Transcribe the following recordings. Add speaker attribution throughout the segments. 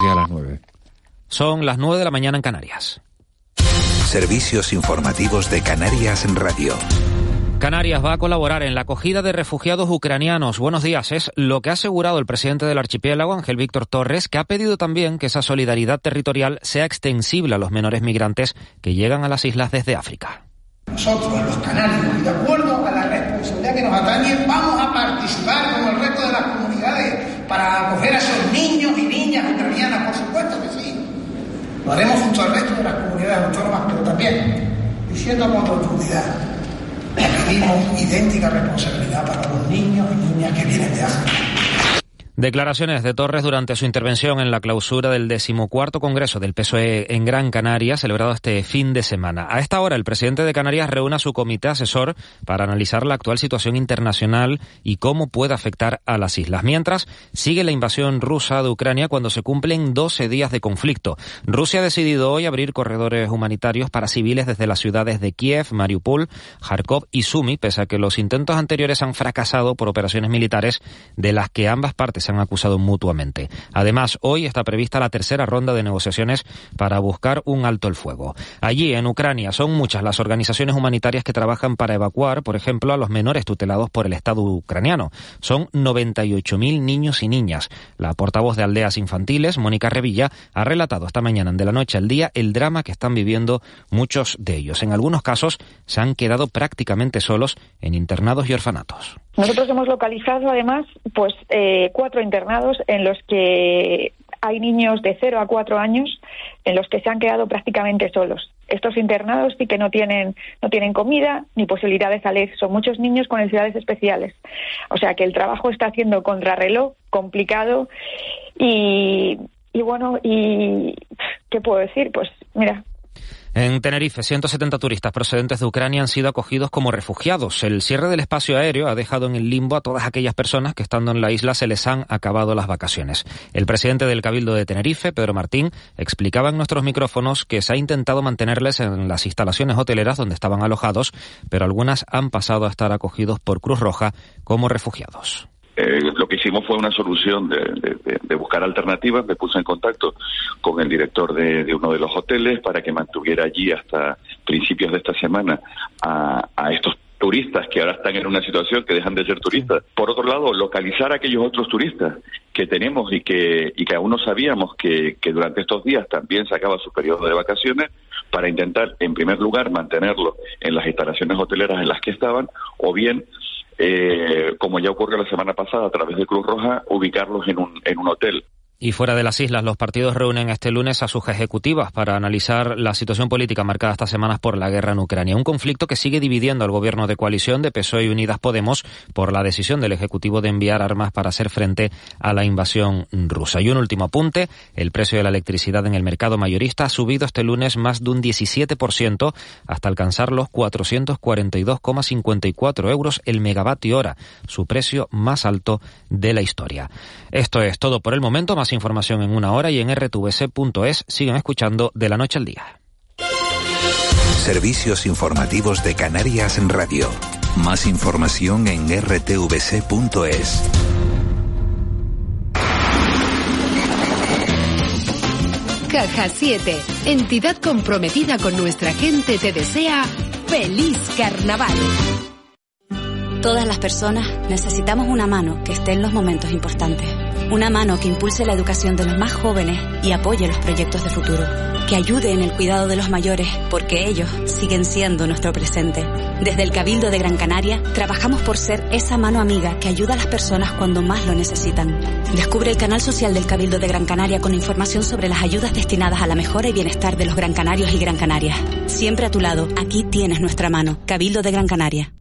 Speaker 1: a las nueve.
Speaker 2: Son las nueve de la mañana en Canarias.
Speaker 3: Servicios informativos de Canarias en Radio.
Speaker 2: Canarias va a colaborar en la acogida de refugiados ucranianos. Buenos días. Es lo que ha asegurado el presidente del archipiélago, Ángel Víctor Torres, que ha pedido también que esa solidaridad territorial sea extensible a los menores migrantes que llegan a las islas desde África.
Speaker 4: Nosotros, los canarios, y de acuerdo a la responsabilidad que nos atañe, vamos a participar como el resto de las comunidades para acoger a esos niños y niñas ucranianas, por supuesto que sí. Lo haremos junto al resto de las comunidades autónomas, pero también, diciendo con rotundidad, pedimos idéntica responsabilidad para los niños y niñas que vienen de África.
Speaker 2: Declaraciones de Torres durante su intervención en la clausura del decimocuarto Congreso del PSOE en Gran Canaria, celebrado este fin de semana. A esta hora, el presidente de Canarias reúne a su comité asesor para analizar la actual situación internacional y cómo puede afectar a las islas. Mientras, sigue la invasión rusa de Ucrania cuando se cumplen 12 días de conflicto. Rusia ha decidido hoy abrir corredores humanitarios para civiles desde las ciudades de Kiev, Mariupol, Kharkov y Sumi, pese a que los intentos anteriores han fracasado por operaciones militares de las que ambas partes se han acusado mutuamente. Además, hoy está prevista la tercera ronda de negociaciones para buscar un alto el fuego. Allí, en Ucrania, son muchas las organizaciones humanitarias que trabajan para evacuar, por ejemplo, a los menores tutelados por el Estado ucraniano. Son 98.000 niños y niñas. La portavoz de Aldeas Infantiles, Mónica Revilla, ha relatado esta mañana de la noche al día el drama que están viviendo muchos de ellos. En algunos casos se han quedado prácticamente solos en internados y orfanatos.
Speaker 5: Nosotros hemos localizado además pues eh, cuatro internados en los que hay niños de 0 a 4 años en los que se han quedado prácticamente solos. Estos internados sí que no tienen, no tienen comida ni posibilidad de salir. Son muchos niños con necesidades especiales. O sea que el trabajo está haciendo contrarreloj, complicado y, y bueno, y ¿qué puedo decir? Pues mira,
Speaker 2: en Tenerife, 170 turistas procedentes de Ucrania han sido acogidos como refugiados. El cierre del espacio aéreo ha dejado en el limbo a todas aquellas personas que estando en la isla se les han acabado las vacaciones. El presidente del Cabildo de Tenerife, Pedro Martín, explicaba en nuestros micrófonos que se ha intentado mantenerles en las instalaciones hoteleras donde estaban alojados, pero algunas han pasado a estar acogidos por Cruz Roja como refugiados.
Speaker 6: Eh, lo que hicimos fue una solución de, de, de, buscar alternativas. Me puse en contacto con el director de, de, uno de los hoteles para que mantuviera allí hasta principios de esta semana a, a estos turistas que ahora están en una situación que dejan de ser turistas. Por otro lado, localizar a aquellos otros turistas que tenemos y que, y que aún no sabíamos que, que durante estos días también se acaba su periodo de vacaciones para intentar, en primer lugar, mantenerlos en las instalaciones hoteleras en las que estaban o bien eh, como ya ocurrió la semana pasada a través de Cruz Roja, ubicarlos en un, en un hotel.
Speaker 2: Y fuera de las islas, los partidos reúnen este lunes a sus ejecutivas para analizar la situación política marcada estas semanas por la guerra en Ucrania. Un conflicto que sigue dividiendo al gobierno de coalición de PSOE y Unidas Podemos por la decisión del Ejecutivo de enviar armas para hacer frente a la invasión rusa. Y un último apunte, el precio de la electricidad en el mercado mayorista ha subido este lunes más de un 17% hasta alcanzar los 442,54 euros el megavatio hora, su precio más alto de la historia. Esto es todo por el momento. Información en una hora y en rtvc.es. Siguen escuchando de la noche al día.
Speaker 3: Servicios informativos de Canarias en Radio. Más información en rtvc.es.
Speaker 7: Caja 7, entidad comprometida con nuestra gente, te desea feliz carnaval.
Speaker 8: Todas las personas necesitamos una mano que esté en los momentos importantes. Una mano que impulse la educación de los más jóvenes y apoye los proyectos de futuro. Que ayude en el cuidado de los mayores porque ellos siguen siendo nuestro presente. Desde el Cabildo de Gran Canaria trabajamos por ser esa mano amiga que ayuda a las personas cuando más lo necesitan. Descubre el canal social del Cabildo de Gran Canaria con información sobre las ayudas destinadas a la mejora y bienestar de los Gran Canarios y Gran Canarias. Siempre a tu lado, aquí tienes nuestra mano. Cabildo de Gran Canaria.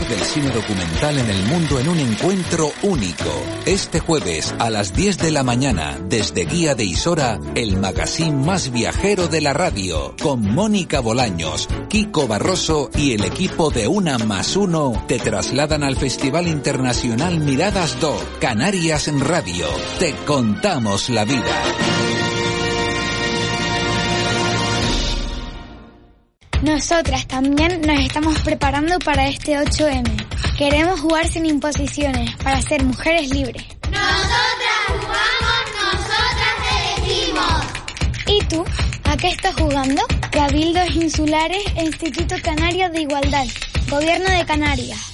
Speaker 3: Del cine documental en el mundo en un encuentro único. Este jueves a las 10 de la mañana, desde Guía de Isora, el magazine más viajero de la radio, con Mónica Bolaños, Kiko Barroso y el equipo de Una más Uno, te trasladan al Festival Internacional Miradas Do, Canarias en Radio. Te contamos la vida.
Speaker 9: Nosotras también nos estamos preparando para este 8M.
Speaker 1: Queremos jugar sin imposiciones para ser mujeres libres.
Speaker 9: Nosotras jugamos, nosotras elegimos.
Speaker 1: ¿Y tú? ¿A qué estás jugando? Cabildos Insulares e Instituto Canario de Igualdad. Gobierno de Canarias.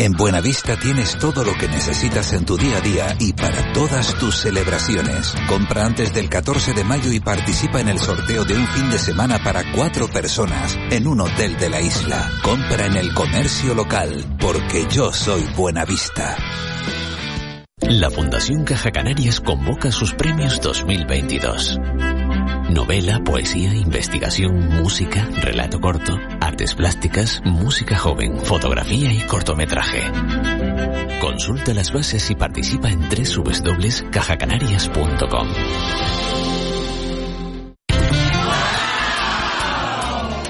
Speaker 3: En Buenavista tienes todo lo que necesitas en tu día a día y para todas tus celebraciones. Compra antes del 14 de mayo y participa en el sorteo de un fin de semana para cuatro personas en un hotel de la isla. Compra en el comercio local, porque yo soy Buenavista.
Speaker 10: La Fundación Caja Canarias convoca sus premios 2022. Novela, poesía, investigación, música, relato corto, artes plásticas, música joven, fotografía y cortometraje. Consulta las bases y participa en www.cajacanarias.com.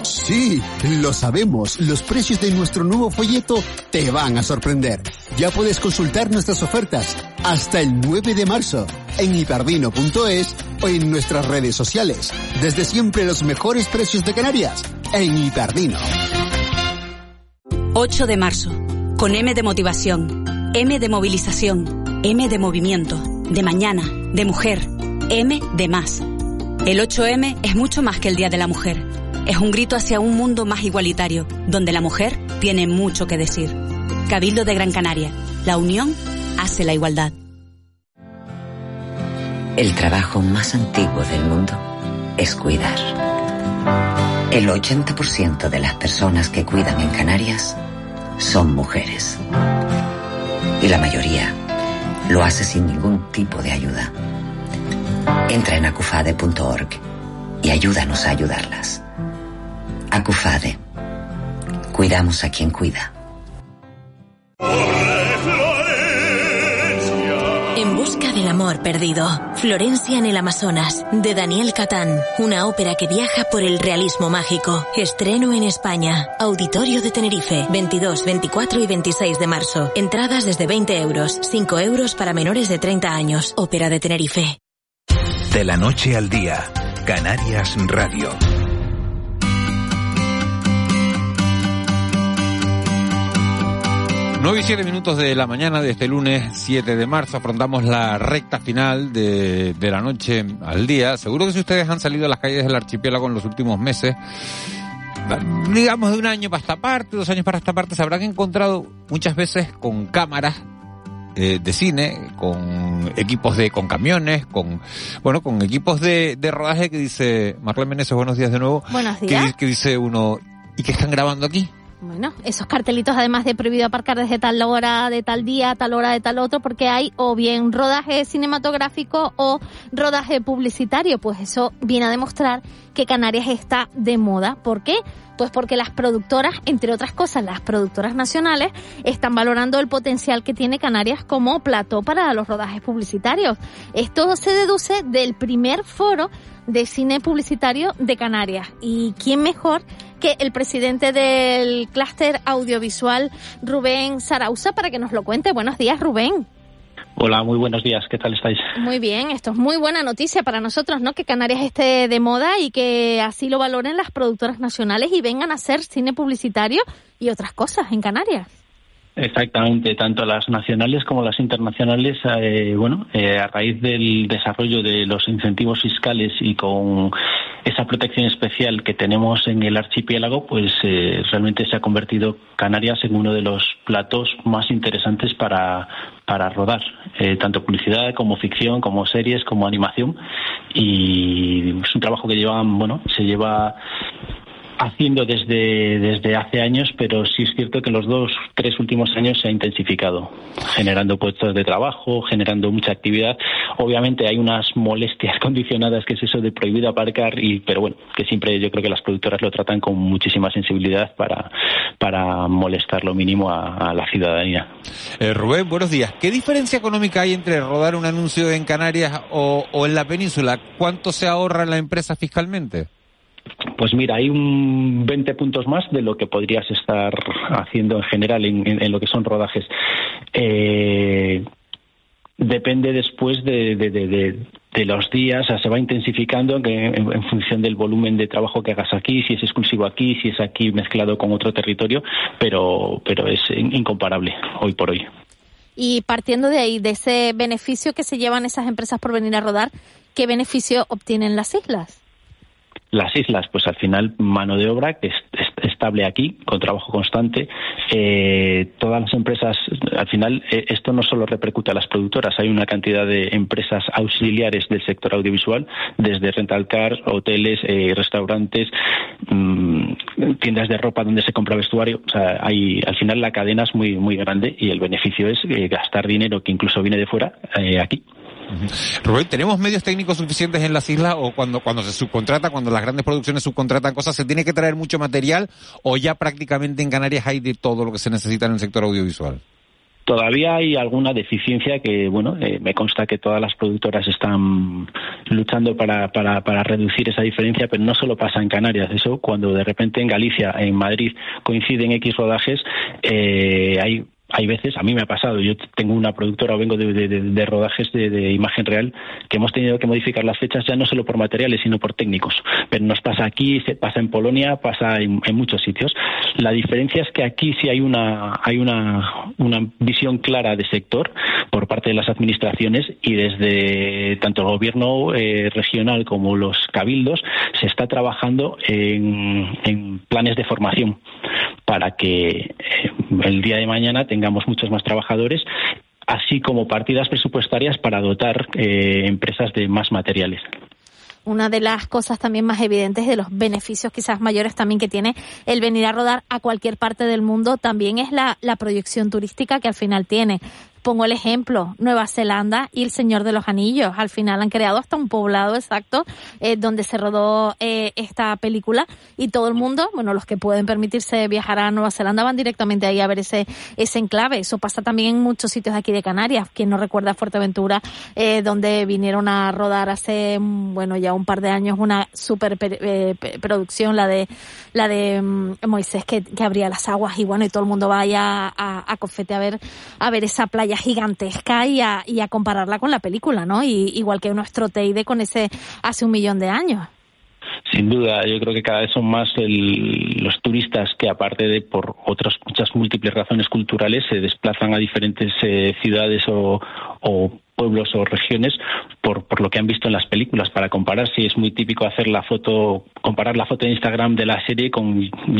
Speaker 11: Sí, lo sabemos. Los precios de nuestro nuevo folleto te van a sorprender. Ya puedes consultar nuestras ofertas hasta el 9 de marzo en hiperdino.es o en nuestras redes sociales. Desde siempre los mejores precios de Canarias en Hiperdino.
Speaker 8: 8 de marzo. Con M de motivación, M de movilización, M de movimiento, de mañana, de mujer, M de más. El 8M es mucho más que el Día de la Mujer. Es un grito hacia un mundo más igualitario, donde la mujer tiene mucho que decir. Cabildo de Gran Canaria. La unión hace la igualdad.
Speaker 12: El trabajo más antiguo del mundo es cuidar. El 80% de las personas que cuidan en Canarias son mujeres. Y la mayoría lo hace sin ningún tipo de ayuda. Entra en acufade.org y ayúdanos a ayudarlas. Acufade. Cuidamos a quien cuida.
Speaker 13: Amor perdido. Florencia en el Amazonas, de Daniel Catán. Una ópera que viaja por el realismo mágico. Estreno en España. Auditorio de Tenerife. 22, 24 y 26 de marzo. Entradas desde 20 euros. 5 euros para menores de 30 años. Ópera de Tenerife.
Speaker 3: De la noche al día. Canarias Radio.
Speaker 14: 9 y 7 minutos de la mañana de este lunes 7 de marzo afrontamos la recta final de, de, la noche al día. Seguro que si ustedes han salido a las calles del archipiélago en los últimos meses, digamos de un año para esta parte, dos años para esta parte, se habrán encontrado muchas veces con cámaras eh, de cine, con equipos de, con camiones, con, bueno, con equipos de, de rodaje que dice, Marlene Meneses, buenos días de nuevo.
Speaker 15: Buenos días.
Speaker 14: Que, que dice uno, ¿y qué están grabando aquí?
Speaker 15: Bueno, esos cartelitos además de prohibido aparcar desde tal hora, de tal día, tal hora, de tal otro, porque hay o bien rodaje cinematográfico o rodaje publicitario, pues eso viene a demostrar que Canarias está de moda. ¿Por qué? Pues porque las productoras, entre otras cosas, las productoras nacionales, están valorando el potencial que tiene Canarias como plató para los rodajes publicitarios. Esto se deduce del primer foro de cine publicitario de Canarias. ¿Y quién mejor que el presidente del clúster audiovisual, Rubén Sarauza, para que nos lo cuente? Buenos días, Rubén.
Speaker 16: Hola, muy buenos días. ¿Qué tal estáis?
Speaker 15: Muy bien, esto es muy buena noticia para nosotros, ¿no? Que Canarias esté de moda y que así lo valoren las productoras nacionales y vengan a hacer cine publicitario y otras cosas en Canarias.
Speaker 16: Exactamente, tanto las nacionales como las internacionales, eh, bueno, eh, a raíz del desarrollo de los incentivos fiscales y con esa protección especial que tenemos en el archipiélago, pues eh, realmente se ha convertido Canarias en uno de los platos más interesantes para, para rodar, eh, tanto publicidad como ficción, como series, como animación. Y es un trabajo que llevan, bueno, se lleva haciendo desde, desde hace años, pero sí es cierto que en los dos, tres últimos años se ha intensificado, generando puestos de trabajo, generando mucha actividad. Obviamente hay unas molestias condicionadas, que es eso de prohibido aparcar, y, pero bueno, que siempre yo creo que las productoras lo tratan con muchísima sensibilidad para, para molestar lo mínimo a, a la ciudadanía.
Speaker 14: Eh, Rubén, buenos días. ¿Qué diferencia económica hay entre rodar un anuncio en Canarias o, o en la península? ¿Cuánto se ahorra la empresa fiscalmente?
Speaker 16: Pues mira, hay un 20 puntos más de lo que podrías estar haciendo en general en, lo que son rodajes. Eh, depende después de, los días, o sea, se va intensificando en, función del volumen de trabajo que hagas aquí, si es exclusivo aquí, si es aquí mezclado con otro territorio, pero, pero es in- incomparable hoy por hoy.
Speaker 15: Y partiendo de ahí, de ese beneficio que se llevan esas empresas por venir a rodar, ¿qué beneficio obtienen las islas?
Speaker 16: Las islas, pues al final mano de obra que es, es- estable aquí, con trabajo constante. Eh, todas las empresas, al final eh, esto no solo repercute a las productoras, hay una cantidad de empresas auxiliares del sector audiovisual, desde rental cars, hoteles, eh, restaurantes, mm, tiendas de ropa donde se compra vestuario. O sea, hay, al final la cadena es muy muy grande y el beneficio es eh, gastar dinero que incluso viene de fuera eh, aquí.
Speaker 14: Rubén, ¿tenemos medios técnicos suficientes en las islas o cuando, cuando se subcontrata, cuando las grandes producciones subcontratan cosas, se tiene que traer mucho material o ya prácticamente en Canarias hay de todo lo que se necesita en el sector audiovisual?
Speaker 16: Todavía hay alguna deficiencia que, bueno, eh, me consta que todas las productoras están luchando para, para, para reducir esa diferencia, pero no solo pasa en Canarias. Eso, cuando de repente en Galicia, en Madrid, coinciden X rodajes, eh, hay hay veces, a mí me ha pasado, yo tengo una productora o vengo de, rodajes de, imagen real que hemos tenido que modificar las fechas ya no solo por materiales, sino por técnicos. Pero nos pasa aquí, se pasa en Polonia, pasa en, en muchos sitios. La diferencia es que aquí sí hay una, hay una, una visión clara de sector por parte de las administraciones y desde tanto el gobierno eh, regional como los cabildos se está trabajando en, en planes de formación para que eh, el día de mañana tengamos muchos más trabajadores así como partidas presupuestarias para dotar eh, empresas de más materiales.
Speaker 15: Una de las cosas también más evidentes de los beneficios quizás mayores también que tiene el venir a rodar a cualquier parte del mundo también es la, la proyección turística que al final tiene. Pongo el ejemplo, Nueva Zelanda y El Señor de los Anillos. Al final han creado hasta un poblado exacto eh, donde se rodó eh, esta película y todo el mundo, bueno, los que pueden permitirse viajar a Nueva Zelanda van directamente ahí a ver ese, ese enclave. Eso pasa también en muchos sitios aquí de Canarias. Quien no recuerda Fuerteventura, eh, donde vinieron a rodar hace, mm, bueno, ya un par de años una super per- eh, producción, la de, la de mm, Moisés que, que abría las aguas y bueno, y todo el mundo vaya a, a Cofete a ver, a ver esa playa gigantesca y a, y a compararla con la película, ¿no? Y, igual que nuestro Teide con ese hace un millón de años.
Speaker 16: Sin duda, yo creo que cada vez son más el- los turistas que, aparte de por otras muchas múltiples razones culturales, se desplazan a diferentes eh, ciudades o, o pueblos o regiones por, por lo que han visto en las películas para comparar si es muy típico hacer la foto comparar la foto de Instagram de la serie con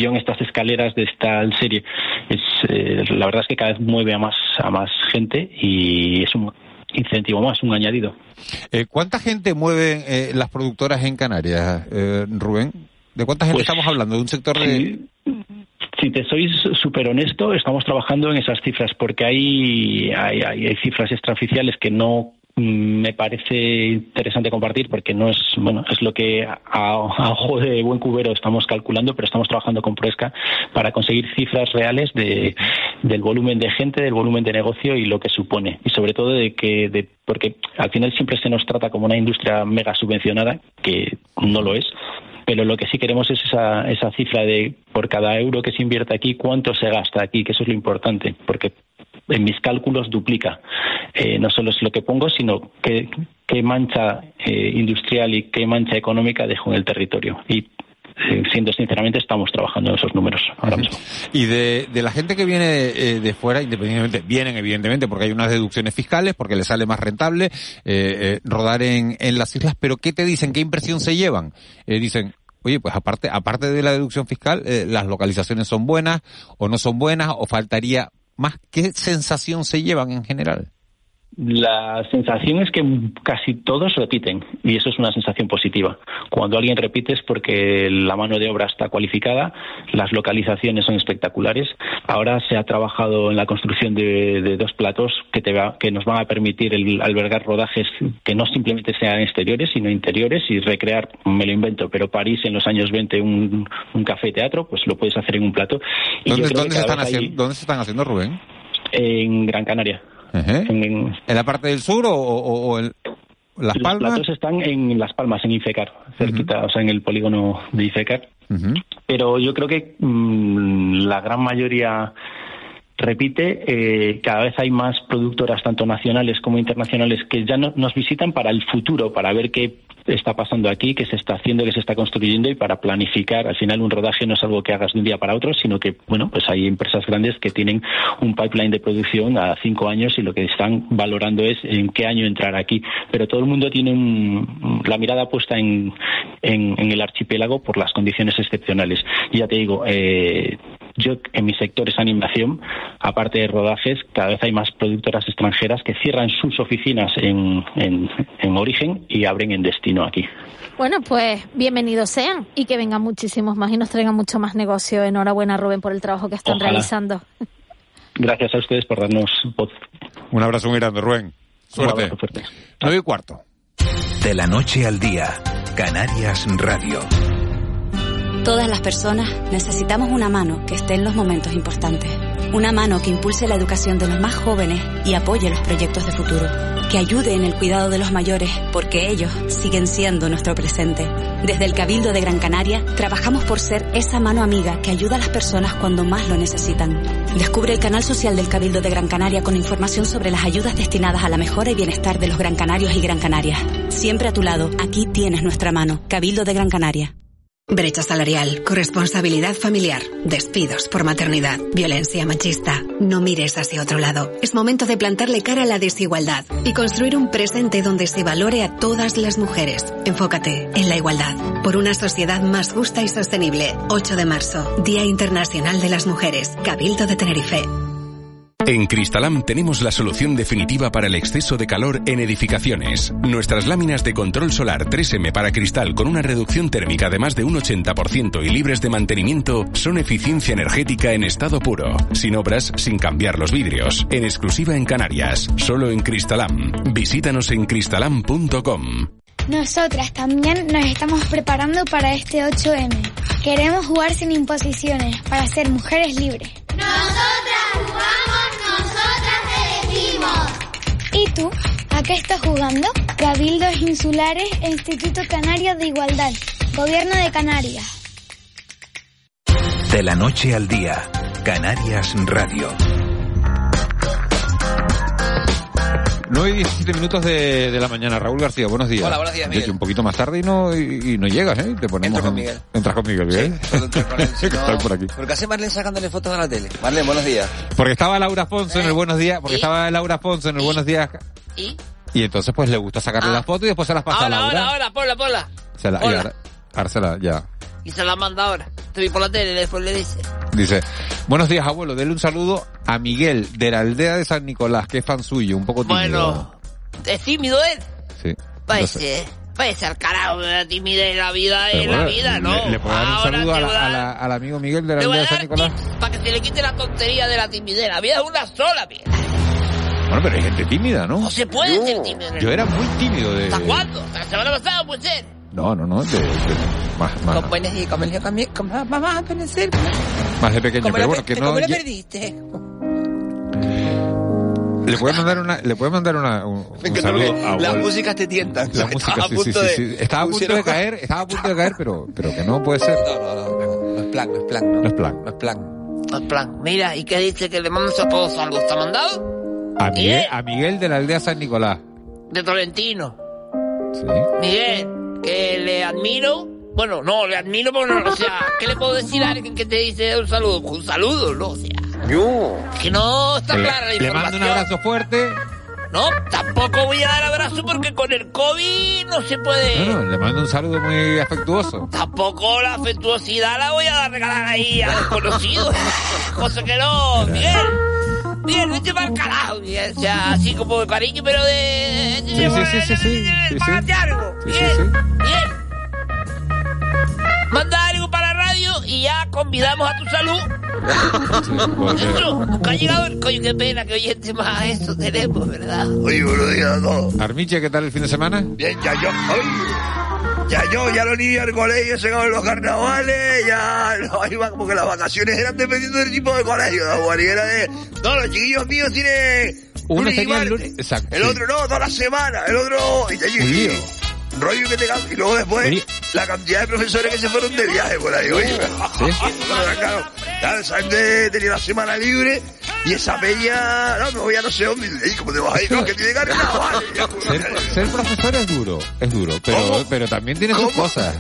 Speaker 16: yo en estas escaleras de esta serie es eh, la verdad es que cada vez mueve a más a más gente y es un incentivo más un añadido
Speaker 14: Eh, ¿Cuánta gente mueven eh, las productoras en Canarias, eh, Rubén? ¿De cuánta gente
Speaker 16: Pues,
Speaker 14: estamos hablando? ¿De un sector de...?
Speaker 16: Si te soy súper honesto, estamos trabajando en esas cifras porque hay, hay, hay- cifras extraoficiales que no mm, me parece interesante compartir porque no es bueno es lo que a, a ojo de buen cubero estamos calculando pero estamos trabajando con Proesca para conseguir cifras reales de, del volumen de gente del volumen de negocio y lo que supone. Y sobre todo de que de, porque al final siempre se nos trata como una industria mega subvencionada que no lo es pero lo que sí queremos es esa, esa cifra de por cada euro que se invierte aquí, cuánto se gasta aquí, que eso es lo importante, porque en mis cálculos duplica. Eh, no solo es lo que pongo, sino qué, qué mancha eh, industrial y qué mancha económica dejo en el territorio. Y eh, siendo sinceramente, estamos trabajando en esos números ahora mismo.
Speaker 14: Y de, de la gente que viene de, de fuera, independientemente, vienen evidentemente porque hay unas deducciones fiscales, porque les sale más rentable eh, eh, rodar en, en las islas, pero ¿qué te dicen? ¿Qué impresión se llevan? Dicen, oye, pues aparte, aparte de la deducción fiscal, eh, las localizaciones son buenas o no son buenas o faltaría más. ¿Qué sensación se llevan en general?
Speaker 16: La sensación es que casi todos repiten y eso es una sensación positiva. Cuando alguien repite es porque la mano de obra está cualificada, las localizaciones son espectaculares. Ahora se ha trabajado en la construcción de, de dos platos que, te va- que nos van a permitir el- albergar rodajes que no simplemente sean exteriores, sino interiores y recrear, me lo invento, pero París en los años 20 un, un café teatro, pues lo puedes hacer en un plato. Y yo
Speaker 14: ¿Dónde,
Speaker 16: creo
Speaker 14: dónde
Speaker 16: que
Speaker 14: se
Speaker 16: cada
Speaker 14: están
Speaker 16: vez hay-
Speaker 14: haciendo, ¿Dónde se están haciendo, Rubén?
Speaker 16: En Gran Canaria. En-
Speaker 14: ¿En la parte del sur o, o- o en Las
Speaker 16: Los
Speaker 14: Palmas?
Speaker 16: platos están en Las Palmas, en Infecar, cerquita, o sea, en el polígono de Infecar.
Speaker 14: Ujú.
Speaker 16: Pero yo creo que mm, la gran mayoría repite, eh, cada vez hay más productoras, tanto nacionales como internacionales, que ya no- nos visitan para el futuro, para ver qué está pasando aquí, qué se está haciendo, qué se está construyendo y para planificar. Al final, un rodaje no es algo que hagas de un día para otro, sino que, bueno, pues hay empresas grandes que tienen un pipeline de producción a cinco años y lo que están valorando es en qué año entrar aquí. Pero todo el mundo tiene un- la mirada puesta en, en, el archipiélago por las condiciones excepcionales. Ya te digo, eh, yo en mi sector es animación, aparte de rodajes, cada vez hay más productoras extranjeras que cierran sus oficinas en, en, en origen y abren en destino aquí.
Speaker 15: Bueno, pues bienvenidos sean y que vengan muchísimos más y nos traigan mucho más negocio. Enhorabuena, Rubén, por el trabajo que están
Speaker 16: Ojalá.
Speaker 15: realizando.
Speaker 16: Gracias a ustedes por darnos voz.
Speaker 14: Un abrazo muy grande, Rubén. Suerte. Nueve y cuarto.
Speaker 3: De la noche al día, Canarias Radio.
Speaker 8: Todas las personas necesitamos una mano que esté en los momentos importantes. Una mano que impulse la educación de los más jóvenes y apoye los proyectos de futuro. Que ayude en el cuidado de los mayores, porque ellos siguen siendo nuestro presente. Desde el Cabildo de Gran Canaria, trabajamos por ser esa mano amiga que ayuda a las personas cuando más lo necesitan. Descubre el canal social del Cabildo de Gran Canaria con información sobre las ayudas destinadas a la mejora y bienestar de los Gran Canarios y Gran Canarias. Siempre a tu lado, aquí tienes nuestra mano. Cabildo de Gran Canaria.
Speaker 17: Brecha salarial, corresponsabilidad familiar, despidos por maternidad, violencia machista. No mires hacia otro lado. Es momento de plantarle cara a la desigualdad y construir un presente donde se valore a todas las mujeres. Enfócate en la igualdad. Por una sociedad más justa y sostenible. 8 de marzo, Día Internacional de las Mujeres. Cabildo de Tenerife.
Speaker 18: En Cristalam tenemos la solución definitiva para el exceso de calor en edificaciones. Nuestras láminas de control solar 3M para cristal con una reducción térmica de más de un 80% y libres de mantenimiento son eficiencia energética en estado puro, sin obras, sin cambiar los vidrios, en exclusiva en Canarias, solo en Cristalam. Visítanos en cristalam.com.
Speaker 1: Nosotras también nos estamos preparando para este 8M. Queremos jugar sin imposiciones para ser mujeres libres.
Speaker 9: Nosotras jugamos.
Speaker 1: ¿Y tú? ¿A qué estás jugando? Cabildos Insulares e Instituto Canario de Igualdad. Gobierno de Canarias.
Speaker 3: De la noche al día, Canarias Radio.
Speaker 14: 9 y 17 minutos de, de la mañana. Raúl García, buenos días.
Speaker 19: Hola, buenos días,
Speaker 14: De hecho,
Speaker 19: Miguel.
Speaker 14: un poquito más tarde y no, y, y no llegas, ¿eh? Te ponemos
Speaker 19: Entro con
Speaker 14: en-
Speaker 19: Miguel.
Speaker 14: Entras con Miguel, ¿bien?
Speaker 19: solo entro con él,
Speaker 14: por aquí.
Speaker 19: Porque hace Marlene sacándole fotos a la tele. Marlene, buenos días.
Speaker 14: Porque estaba Laura Afonso en el Buenos Días, porque
Speaker 19: ¿Y?
Speaker 14: estaba Laura Afonso en el Buenos Días.
Speaker 19: ¿Y?
Speaker 14: Y entonces pues le gusta sacarle
Speaker 19: Ah.
Speaker 14: la foto y después se las pasa a
Speaker 20: Ahora,
Speaker 14: Laura.
Speaker 20: ahora, ahora, ponla, ponla.
Speaker 14: Se la, ahora, ahora se la- ya.
Speaker 20: Y se la manda ahora. Te vi por la tele y después le dice.
Speaker 14: Dice, buenos días abuelo, dele un saludo a Miguel de la aldea de San Nicolás, que es fan suyo, un poco tímido.
Speaker 20: Bueno, es tímido él.
Speaker 14: Sí.
Speaker 20: Parece, parece al carajo de la timidez la vida,
Speaker 14: Pero
Speaker 20: en la vida, ¿no?
Speaker 14: Le, le puedo dar un
Speaker 20: Ahora
Speaker 14: saludo a la-
Speaker 20: a
Speaker 14: al amigo Miguel de la aldea de San Nicolás.
Speaker 20: para que se le quite la tontería de la timidez. La vida es una sola, mía.
Speaker 14: Bueno, pero hay gente tímida, ¿no?
Speaker 20: No se puede ser tímido.
Speaker 14: Yo era muy tímido de...
Speaker 20: ¿Hasta cuándo? Hasta la semana pasada puede ser.
Speaker 14: No, no, no, de, de- más, más,
Speaker 19: buenos y como el con mi, con mamá, a conocer.
Speaker 14: más de pequeño,
Speaker 19: ¿Cómo
Speaker 14: pero bueno, que no...
Speaker 19: ¿Cómo
Speaker 14: ya-
Speaker 19: perdiste?
Speaker 14: le puedes mandar una, le puedes mandar una, un, un
Speaker 19: Es que
Speaker 14: saludo
Speaker 19: no,
Speaker 14: a
Speaker 19: Las músicas te tientan.
Speaker 14: La
Speaker 19: Estaba
Speaker 14: música,
Speaker 19: a
Speaker 14: sí, sí,
Speaker 19: punto
Speaker 14: sí,
Speaker 19: de-
Speaker 14: sí. Estaba a punto de caer, estaba a punto de caer, pero, pero que no puede ser.
Speaker 19: No, no, no, no, no es plan, no es plan, no.
Speaker 14: No es plan.
Speaker 19: No es plan.
Speaker 20: En plan, mira, ¿y qué dice? Que le mando a todos saludos. ¿Está mandado?
Speaker 14: A Miguel, a Miguel de la aldea San Nicolás.
Speaker 20: De Tolentino.
Speaker 14: Sí.
Speaker 20: Miguel, que le admiro. Bueno, no, le admiro, pero no, o sea, ¿qué le puedo decir a alguien que te dice un saludo? Pues un saludo, ¿no? O sea,
Speaker 19: Yo.
Speaker 20: que no está
Speaker 14: Le,
Speaker 20: clara la
Speaker 14: le mando un abrazo fuerte.
Speaker 20: No, tampoco voy a dar abrazo porque con el COVID no se puede.
Speaker 14: No, no, le mando un saludo muy afectuoso.
Speaker 20: Tampoco la afectuosidad la voy a dar regalar ahí a desconocidos. Cosa que no, Miguel. Miguel, vete para el carajo. O sea, así como de cariño, pero de.
Speaker 14: Sí, sí, sí, sí, sí, sí, sí.
Speaker 20: algo.
Speaker 14: Sí.
Speaker 20: Miguel. Manda algo para la radio y ya convidamos a tu salud. Que ha llegado el coño, qué pena que oyente más eso tenemos, ¿verdad?
Speaker 21: Oye, buenos días a todos.
Speaker 14: Armiche, ¿qué tal el fin de semana?
Speaker 21: Bien, ya yo, ay, ya yo, ya los niños del colegio se acaban los carnavales, ya no, iba como que las vacaciones eran dependiendo del tipo de colegio, la y era de, no, los chiquillos míos tienen
Speaker 14: Uno
Speaker 21: lunes y martes.
Speaker 14: lunes- exacto,
Speaker 21: el
Speaker 14: sí.
Speaker 21: otro no, toda la semana, el otro, y, y-
Speaker 14: lío.
Speaker 21: rollo que te y luego después, la cantidad de profesores que se fueron de viaje por ahí, oye,
Speaker 14: ¿Sí?
Speaker 21: claro, claro, de, tenía la semana libre, Y esa peña, no, me voy a no sé dónde, y como te vas a ir, no, que tiene carnaval.
Speaker 14: Ser, ser profesor es duro, es duro, pero, pero también tiene sus cosas.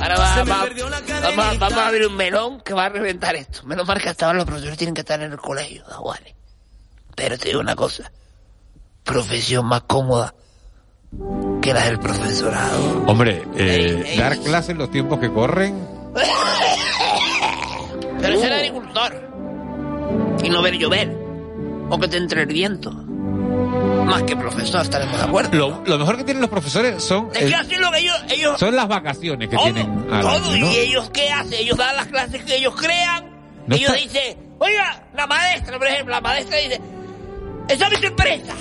Speaker 20: Ahora va, va- vamos, vamos a abrir un melón que va a reventar esto. Menos mal que hasta ahora los profesores tienen que estar en el colegio, da igual. Pero te digo una cosa. Profesión más cómoda que la del profesorado.
Speaker 14: Hombre, eh, dar clases en los tiempos que corren,
Speaker 20: Pero ser agricultor. Y no ver llover. O que te entre el viento. Más que profesor, estaremos de acuerdo.
Speaker 14: lo, lo mejor que tienen los profesores son,
Speaker 20: Es
Speaker 14: el-
Speaker 20: que así es lo que ellos... ellos
Speaker 14: son las vacaciones que
Speaker 20: Todo,
Speaker 14: tienen al
Speaker 20: todo.
Speaker 14: año, ¿no?
Speaker 20: ¿Y ellos qué hacen? Ellos dan las clases que ellos crean.
Speaker 14: No
Speaker 20: ellos
Speaker 14: está-
Speaker 20: dicen, oiga, la maestra, por ejemplo, la maestra dice, esa es mi sorpresa.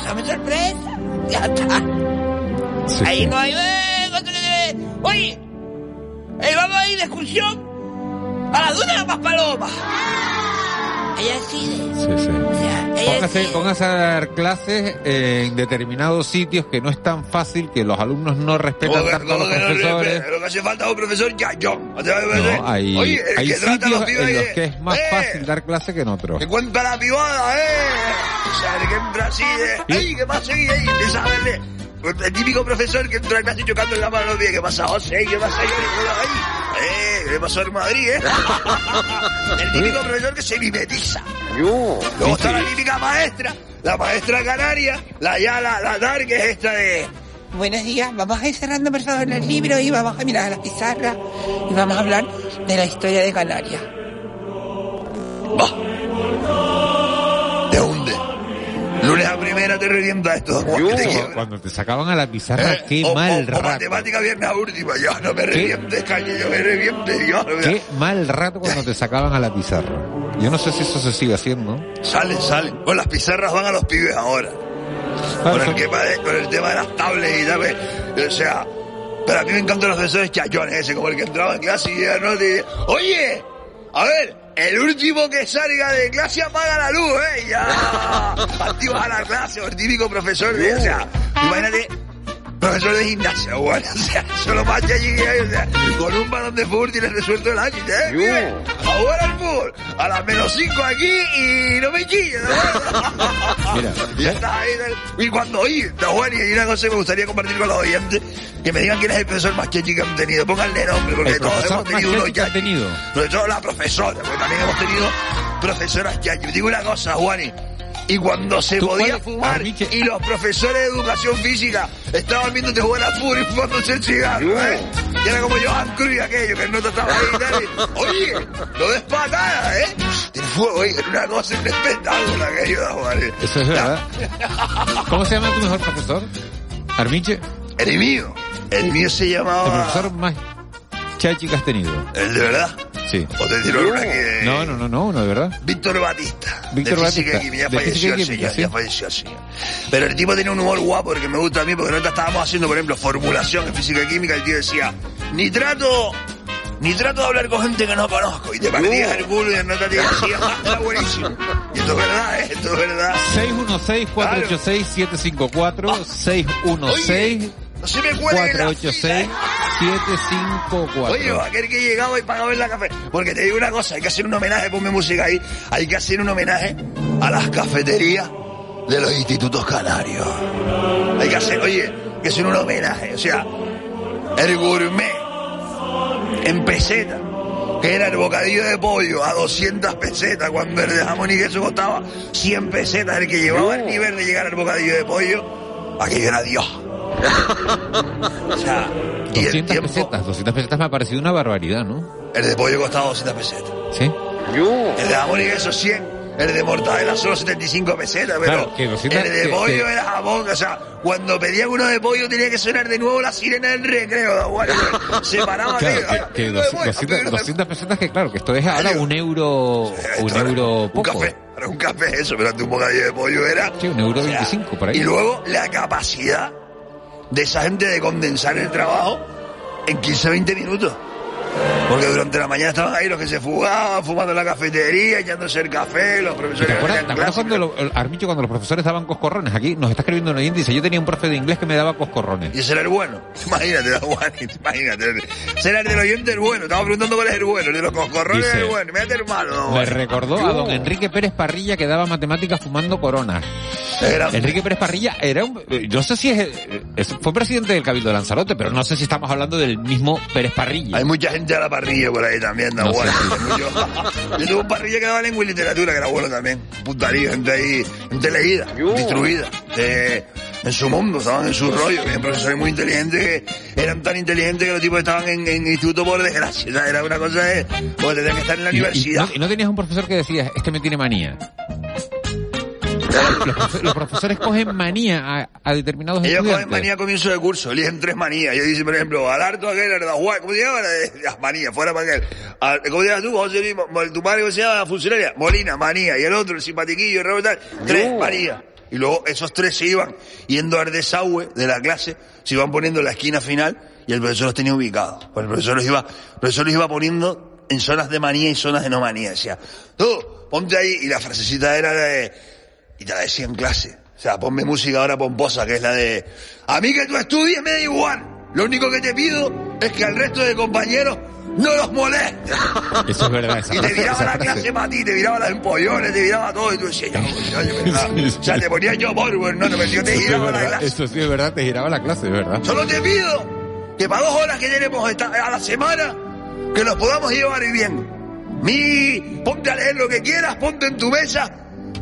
Speaker 20: Esa es mi sorpresa. Ya está. Ahí no hay... eh, Oye, eh, vamos a ir de excursión a las dunas de Paspaloma. Ella decide.
Speaker 14: Sí, sí.
Speaker 20: ella
Speaker 14: Póngase,
Speaker 20: decide.
Speaker 14: póngase a dar clases en determinados sitios que no es tan fácil que los alumnos no respetan
Speaker 21: ¿Cómo que-
Speaker 14: tanto a los
Speaker 21: que
Speaker 14: profesores.
Speaker 21: Lo que hace falta es un profesor yayón.
Speaker 14: No, hay,
Speaker 21: Oye, el
Speaker 14: hay
Speaker 21: que trata a los pibes
Speaker 14: en los que es más
Speaker 21: eh,
Speaker 14: fácil dar clase que en otros.
Speaker 21: Que cuenta la pibada, ¿eh? O sea, que entra así de... ¡Ey, qué pasa ahí! ahí? Empieza a verle... El típico profesor que entra a clase chocando en la mano los pies. ¿Qué pasa, José? ¿Qué pasa ahí? ¡Eh! ¿Qué pasó en Madrid, eh? El típico profesor que se mimetiza. Luego está la típica maestra, la maestra canaria, la ya, la, la dar, que es esta de...
Speaker 22: Buenos días, vamos a ir cerrando por favor el libro y vamos a mirar a la pizarra y vamos a hablar de la historia de Canarias.
Speaker 21: Te hunde. Lunes a primera te revienta esto. Juan, que te quiebra.
Speaker 14: Cuando te sacaban a la pizarra,
Speaker 21: Eh,
Speaker 14: qué
Speaker 21: o-
Speaker 14: mal
Speaker 21: o, o
Speaker 14: rato.
Speaker 21: matemática viernes a última. Yo no me revientes, calle, yo me reviente. Dios, no me-
Speaker 14: Qué mal rato cuando te sacaban a la pizarra. Yo no sé si eso se sigue haciendo.
Speaker 21: Salen, salen. Pues las pizarras van a los pibes ahora. Con el, tema de, con el tema de las tablets y tal. pues, O sea, pero a mí me encantan los profesores chayones ese, como el que entraba en clase y ya no te Oye, a ver, el último que salga de clase apaga la luz, ¿eh? Ya. Activas a la clase, el típico profesor de, o sea, imagínate, profesor de gimnasia, bueno, o sea, eso es lo más que hay, o sea, con un balón de fútbol tienes resuelto el año, ¿eh? Ahora el fútbol, a las menos 5 aquí y no me chilles, ¿no?
Speaker 14: Mira,
Speaker 21: Ya está ahí. del- Y cuando oye, está bueno, y hay una cosa que me gustaría compartir con los oyentes, que me digan quién es el profesor más chechi que han tenido. Pónganle nombre, porque
Speaker 14: El
Speaker 21: todos hemos tenido uno ya.
Speaker 14: tenido.
Speaker 21: Todo la profesora, porque también hemos tenido profesoras chachi. Digo una cosa, Juani. Y cuando se podía fumar y los profesores de educación física estaban viéndote jugar a fútbol y fumándose el cigarro, ¿eh? Y era como Johan Cruz aquello, que no te estaba ahí y tal. y, Oye, no des patada, ¿eh? El fuego, oye, era una cosa, un espectáculo aquello, Juani.
Speaker 14: Eso es verdad. ¿Cómo se llama tu mejor profesor? ¿Armiche?
Speaker 21: El mío. El mío se
Speaker 14: El
Speaker 21: llamaba...
Speaker 14: profesor más chachi que has tenido.
Speaker 21: ¿El de verdad?
Speaker 14: Sí.
Speaker 21: ¿O te tiró una que...
Speaker 14: No, no, no, no, uno de verdad.
Speaker 21: Víctor Batista.
Speaker 14: Víctor
Speaker 21: de física
Speaker 14: Batista,
Speaker 21: y química. Ya
Speaker 14: de
Speaker 21: falleció
Speaker 14: y
Speaker 21: el señor,
Speaker 14: sí.
Speaker 21: ya falleció el señor. Pero el tipo tenía un humor guapo, porque me gusta a mí, porque nosotros estábamos haciendo, por ejemplo, formulación en física y química, el tío decía, ni trato... Ni trato de hablar con gente que no conozco. Y te partías el culo y no te decía, "Ah, está buenísimo. Y esto es verdad, ¿eh? Esto es verdad.
Speaker 14: 616-486-754. 616
Speaker 21: Se me cuelgue en la
Speaker 14: 486 754.
Speaker 21: Oye, aquel que llegaba y pagaba en la café. Porque te digo una cosa, hay que hacer un homenaje, ponme música ahí. Hay que hacer un homenaje a las cafeterías de los institutos canarios. Hay que hacer, oye, hay que hacer un homenaje. O sea, el gourmet en peseta, que era el bocadillo de pollo a 200 pesetas, cuando el de jamón y queso costaba 100 pesetas, el que llevaba el nivel de llegar al bocadillo de pollo, aquello era Dios. O sea, y el
Speaker 14: 200
Speaker 21: tiempo,
Speaker 14: pesetas. 200 pesetas me ha parecido una barbaridad, ¿no?
Speaker 21: el de pollo costaba 200 pesetas.
Speaker 14: Sí.
Speaker 21: El de jamón y queso 100. El de mortadela solo 75 pesetas, pero
Speaker 14: Claro, que 200
Speaker 21: el de
Speaker 14: que-
Speaker 21: pollo
Speaker 14: que-
Speaker 21: era jamón. O sea, cuando pedían uno de pollo tenía que sonar de nuevo la sirena del recreo. Bueno, se paraba
Speaker 14: Claro, que, que
Speaker 21: de
Speaker 14: 200,
Speaker 21: pollo,
Speaker 14: 200
Speaker 21: amigo de
Speaker 14: 200 pesetas que claro, que esto es ahora un euro, un
Speaker 21: Esto era
Speaker 14: euro
Speaker 21: un
Speaker 14: poco.
Speaker 21: café, era un café eso, pero antes un bocadillo de pollo era...
Speaker 14: Sí, un euro
Speaker 21: o sea,
Speaker 14: 25 por ahí.
Speaker 21: Y luego la capacidad de esa gente de condensar el trabajo en 15-20 minutos. Porque durante la mañana estaban ahí los que se fugaban, fumando en la cafetería, echándose el café, los profesores...
Speaker 14: ¿Te acuerdas, ¿te acuerdas cuando, lo- Armicho, cuando los profesores daban coscorrones? Aquí nos está escribiendo un oyente y dice, yo tenía un profe de inglés que me daba coscorrones.
Speaker 21: Y ese era el bueno. Imagínate, imagínate. Ese era el del oyente el bueno. Estaba preguntando cuál es el bueno. El de los coscorrones
Speaker 14: Dice-
Speaker 21: el bueno. Mírate el malo.
Speaker 14: Me recordó a don Enrique Pérez Parrilla que daba matemáticas fumando coronas.
Speaker 21: Era-
Speaker 14: Enrique Pérez Parrilla era un... No sé si es, es- Fue presidente del Cabildo de Lanzarote, pero no sé si estamos hablando del mismo Pérez Parrilla.
Speaker 21: Hay mucha gente a la parrilla por ahí también,
Speaker 14: No sé.
Speaker 21: Yo tuve un parrilla que daba lengua y literatura, que era bueno también. Puntaría, gente ahí, gente leída, distruida. de- en su mundo, estaban en su rollo. Había profesores muy inteligentes que eran tan inteligentes que los tipos estaban en, en instituto por desgracia. O sea, era una cosa de, pues tenían que estar en la
Speaker 14: Y- y-
Speaker 21: universidad.
Speaker 14: no, y no tenías un profesor que decía, este me tiene manía. Los, profe- los profesores cogen manía a, a determinados
Speaker 21: Ellos cogen manía a comienzo de curso, eligen tres manías. Ellos dicen, por ejemplo, al harto aquel, al da Juan, ¿cómo se llama? Las manías, fuera para aquel. ¿Cómo te llamas tú? José Luis, tu padre, ¿cómo se llama? La funcionaria. Molina, manía. Y el otro, el simpatiquillo, el Roberto, tres manías. Y luego esos tres se iban yendo al desagüe de la clase, se iban poniendo en la esquina final y el profesor los tenía ubicados. Pues el profesor los iba, el profesor los iba poniendo en zonas de manía y zonas de no manía. Decía, tú, ponte ahí. Y la frasecita era de, y te la decía en clase. O sea, ponme música ahora pomposa, que es la de... A mí que tú estudies me da igual. Lo único que te pido es que al resto de compañeros no los molestes.
Speaker 14: Eso es verdad, esa
Speaker 21: Y te
Speaker 14: esa
Speaker 21: la
Speaker 14: frase.
Speaker 21: clase para ti, te viraba las empollones, te viraba todo. Y tú decías, ya, ya, ya, ¿verdad? O sea, te ponía yo Borwer, no, pero yo te giraba la clase.
Speaker 14: eso sí es verdad, te giraba la clase, verdad.
Speaker 21: Solo te pido que para dos horas que tenemos esta- a la semana, que nos podamos llevar bien. Mi, ponte a leer lo que quieras, ponte en tu mesa,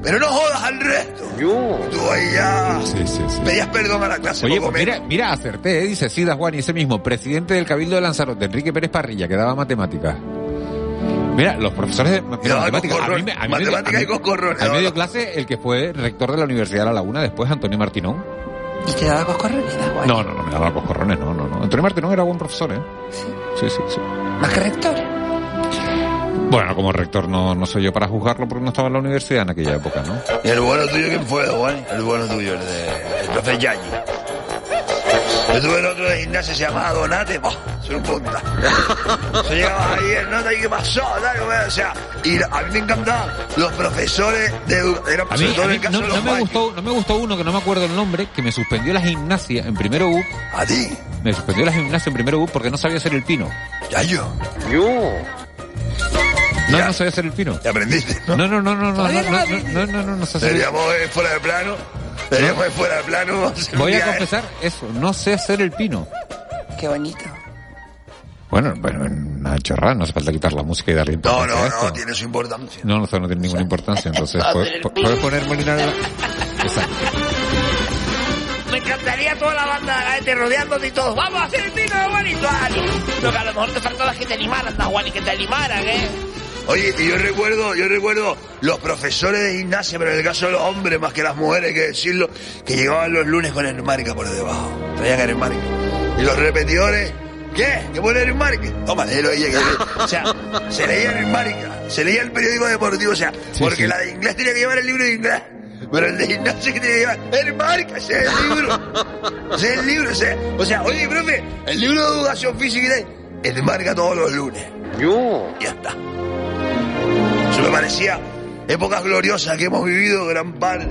Speaker 21: pero no jodas al resto. Tú ahí ya
Speaker 14: Sí, sí, sí.
Speaker 21: pedías perdón a la clase.
Speaker 14: Oye, pues mira, acerté, ¿eh? dice Sidas Juan y ese mismo, presidente del Cabildo de Lanzarote, Enrique Pérez Parrilla, que daba matemáticas. Mira, los profesores de mira, matemáticas. A mí,
Speaker 21: coscorrón,
Speaker 14: me- a mí me-
Speaker 21: matemáticas
Speaker 14: a mí-
Speaker 21: y coscorrones,
Speaker 14: A mí me dio clase el que fue rector de la Universidad de La Laguna, después Antonio Martinón.
Speaker 22: ¿Y te daba coscorrones?
Speaker 14: No, no, no me daba coscorrones, no, no, no. Antonio Martinón era buen profesor, ¿eh? Sí, sí, sí.
Speaker 22: Más que rector.
Speaker 14: Bueno, como rector no, no soy yo para juzgarlo porque no estaba en la universidad en aquella época, ¿no?
Speaker 21: ¿Y el bueno tuyo quién fue, Juan? El bueno tuyo, el de el profe Yayi. Yo tuve el otro de gimnasia, se llamaba Donate, ¡bah! Soy un punta. Yo llegaba ahí, el nota, ¿y qué pasó? Era, O sea, y a mí me encantaban los profesores de educación.
Speaker 14: A mí, a mí no, no me gustó, no me gustó uno que no me acuerdo el nombre, que me suspendió la gimnasia en primero U.
Speaker 21: ¿A ti?
Speaker 14: Me suspendió la gimnasia en primero U porque no sabía hacer el pino.
Speaker 21: Ya yo.
Speaker 14: No, no sabía hacer el pino.
Speaker 21: ¿Y aprendiste?
Speaker 14: No, no, no, no, no, no, no,
Speaker 21: no
Speaker 14: no, no, no, no, no sé hacer el
Speaker 21: Deberíamos ir fuera de plano. Deberíamos ir fuera de plano.
Speaker 14: Voy a
Speaker 21: Ya,
Speaker 14: confesar eso, no sé hacer el pino.
Speaker 22: Qué bonito.
Speaker 14: Bueno, bueno, una chorrada, no hace falta quitar la música y darle
Speaker 21: No,
Speaker 14: importancia
Speaker 21: no,
Speaker 14: a esto.
Speaker 21: no, tiene su importancia.
Speaker 14: No, no, eso no tiene ninguna importancia, entonces puedes, poner Molina. Exacto.
Speaker 20: Me encantaría toda la banda de la gente rodeándote y todo. Vamos a hacer el pino de Juanito, Ali. Lo que a lo mejor te faltaba es que te animaran, ¿no, Juan? Y que te animaran, ¿eh?
Speaker 21: Oye, y yo recuerdo, yo recuerdo los profesores de gimnasia, pero en el caso de los hombres más que las mujeres, hay que decirlo, que llegaban los lunes con el marca por debajo. Traían el marca. Y los repetidores, ¿qué? ¿Qué pone el marca? Toma, léelo ahí. que- O sea, se leía el marca, se leía el periódico deportivo, o sea,
Speaker 14: Sí,
Speaker 21: porque
Speaker 14: sí.
Speaker 21: la de inglés tenía que llevar el libro de inglés. Pero el de gimnasia que tenía que llevar el marca, ese es el libro. Ese es el libro, ese. O sea, oye, profe, el libro de educación física y el marca todos los lunes. Yo. Ya está. Eso me parecía épocas gloriosas que hemos vivido gran parte.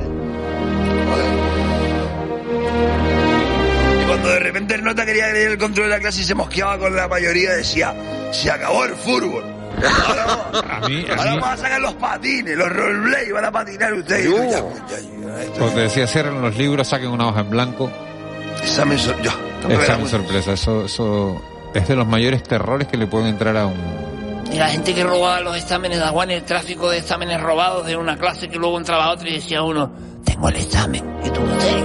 Speaker 21: Y cuando de repente el nota quería tener el control de la clase y se mosqueaba con la mayoría, decía, se acabó el fútbol. Ahora, vamos-
Speaker 14: A mí, a
Speaker 21: ahora
Speaker 14: mí,
Speaker 21: vamos a sacar los patines, los roleplay, van a patinar ustedes. Tú, ya,
Speaker 14: te decía cierren los libros, saquen una hoja en blanco.
Speaker 21: Examen, sor-.
Speaker 14: Examen sorpresa, eso, eso es de los mayores terrores que le pueden entrar a un...
Speaker 20: Y la gente que robaba los exámenes de Juan, el tráfico de exámenes robados de una clase que luego entraba a otra y decía uno, tengo el examen. Y tú, "Sí,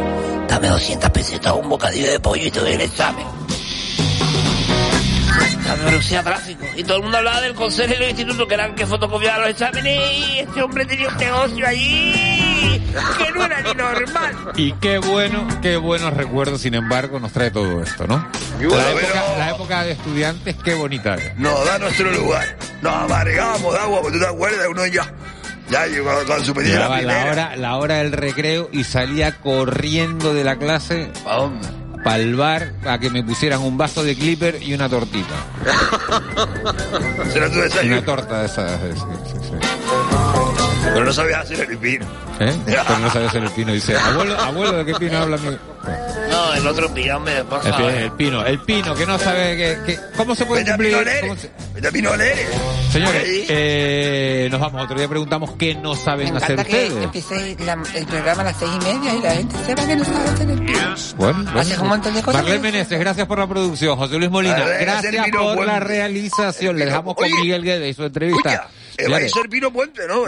Speaker 20: dame 200 pesetas, un bocadillo de pollo y te doy el examen. La velocidad tráfico. Y todo el mundo hablaba del consejero del instituto, que era el que fotocopiaba los exámenes, y este hombre tenía un negocio allí que no era ni normal.
Speaker 14: Y qué bueno, qué buenos recuerdos, sin embargo, nos trae todo esto, ¿no? La
Speaker 21: pero-
Speaker 14: época, la época de estudiantes, qué bonita era.
Speaker 21: Nos da nuestro lugar. Nos amargábamos de agua, porque tú te acuerdas, uno ya. Ya llegó suspendía la
Speaker 14: Llegaba la hora, la hora del recreo y salía corriendo de la clase
Speaker 21: ¿A dónde?
Speaker 14: Bar a que me pusieran un vaso de clipper y una tortita.
Speaker 21: Será tu desayuno.
Speaker 14: Una torta de esas. sí, sí, sí.
Speaker 21: Pero no sabía hacer el pino.
Speaker 14: ¿Eh? Pero no sabes hacer el pino. Dice, abuelo, abuelo, ¿de qué pino habla mi...?
Speaker 20: No, el otro pillame, por
Speaker 14: El,
Speaker 20: favor.
Speaker 14: pi- el pino, el pino, que no sabe que, que- cómo se puede cumplir. cómo se-
Speaker 21: Vete a Pinolere.
Speaker 14: Señores,
Speaker 21: Ahí.
Speaker 14: eh, nos vamos. Otro día preguntamos qué no
Speaker 22: Me
Speaker 14: saben hacer
Speaker 22: que
Speaker 14: ustedes.
Speaker 22: empiece la- el programa a las seis y media y la gente sepa que no sabe hacer el pino.
Speaker 14: Bueno, bueno.
Speaker 22: Haces un montón de cosas.
Speaker 14: Marlene Meneses, gracias por la producción. José Luis Molina, gracias por la realización. Le dejamos con
Speaker 21: Oye,
Speaker 14: Miguel Guedes y su entrevista.
Speaker 21: Va a
Speaker 14: Señores,
Speaker 21: ser Pino Puente, ¿no?